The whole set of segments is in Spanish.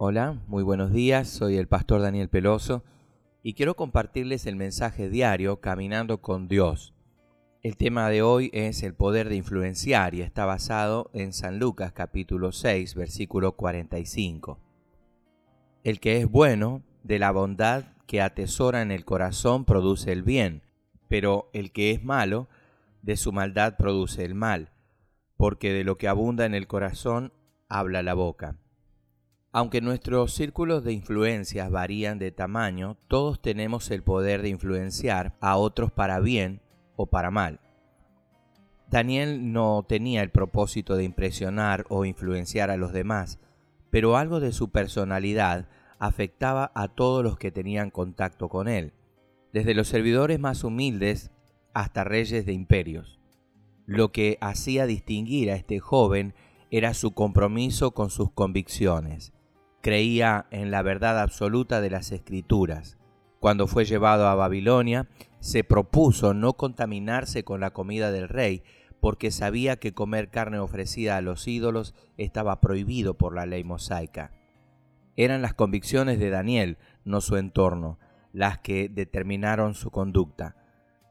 Hola, muy buenos días, soy el pastor Daniel Peloso y quiero compartirles el mensaje diario Caminando con Dios. El tema de hoy es el poder de influenciar y está basado en San Lucas capítulo 6 versículo 45. El que es bueno, de la bondad que atesora en el corazón produce el bien, pero el que es malo, de su maldad produce el mal, porque de lo que abunda en el corazón habla la boca. Aunque nuestros círculos de influencias varían de tamaño, todos tenemos el poder de influenciar a otros para bien o para mal. Daniel no tenía el propósito de impresionar o influenciar a los demás, pero algo de su personalidad afectaba a todos los que tenían contacto con él, desde los servidores más humildes hasta reyes de imperios. Lo que hacía distinguir a este joven era su compromiso con sus convicciones creía en la verdad absoluta de las escrituras. Cuando fue llevado a Babilonia, se propuso no contaminarse con la comida del rey, porque sabía que comer carne ofrecida a los ídolos estaba prohibido por la ley mosaica. Eran las convicciones de Daniel, no su entorno, las que determinaron su conducta.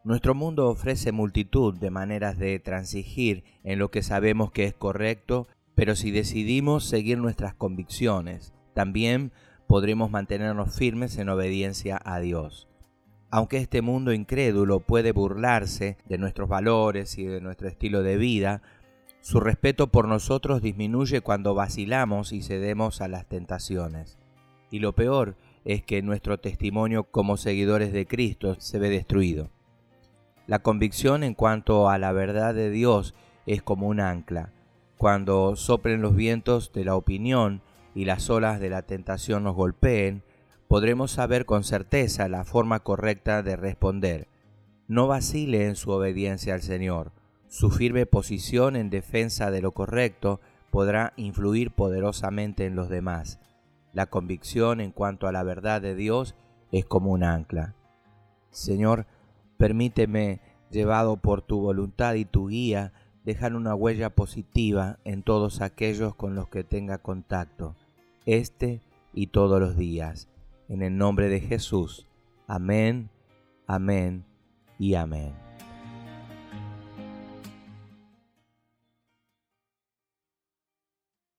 Nuestro mundo ofrece multitud de maneras de transigir en lo que sabemos que es correcto, pero si decidimos seguir nuestras convicciones, también podremos mantenernos firmes en obediencia a Dios. Aunque este mundo incrédulo puede burlarse de nuestros valores y de nuestro estilo de vida, su respeto por nosotros disminuye cuando vacilamos y cedemos a las tentaciones. Y lo peor es que nuestro testimonio como seguidores de Cristo se ve destruido. La convicción en cuanto a la verdad de Dios es como un ancla. Cuando soplen los vientos de la opinión y las olas de la tentación nos golpeen, podremos saber con certeza la forma correcta de responder. No vacile en su obediencia al Señor. Su firme posición en defensa de lo correcto podrá influir poderosamente en los demás. La convicción en cuanto a la verdad de Dios es como un ancla. Señor, permíteme, llevado por tu voluntad y tu guía, dejar una huella positiva en todos aquellos con los que tenga contacto este y todos los días. En el nombre de Jesús. Amén, amén y amén.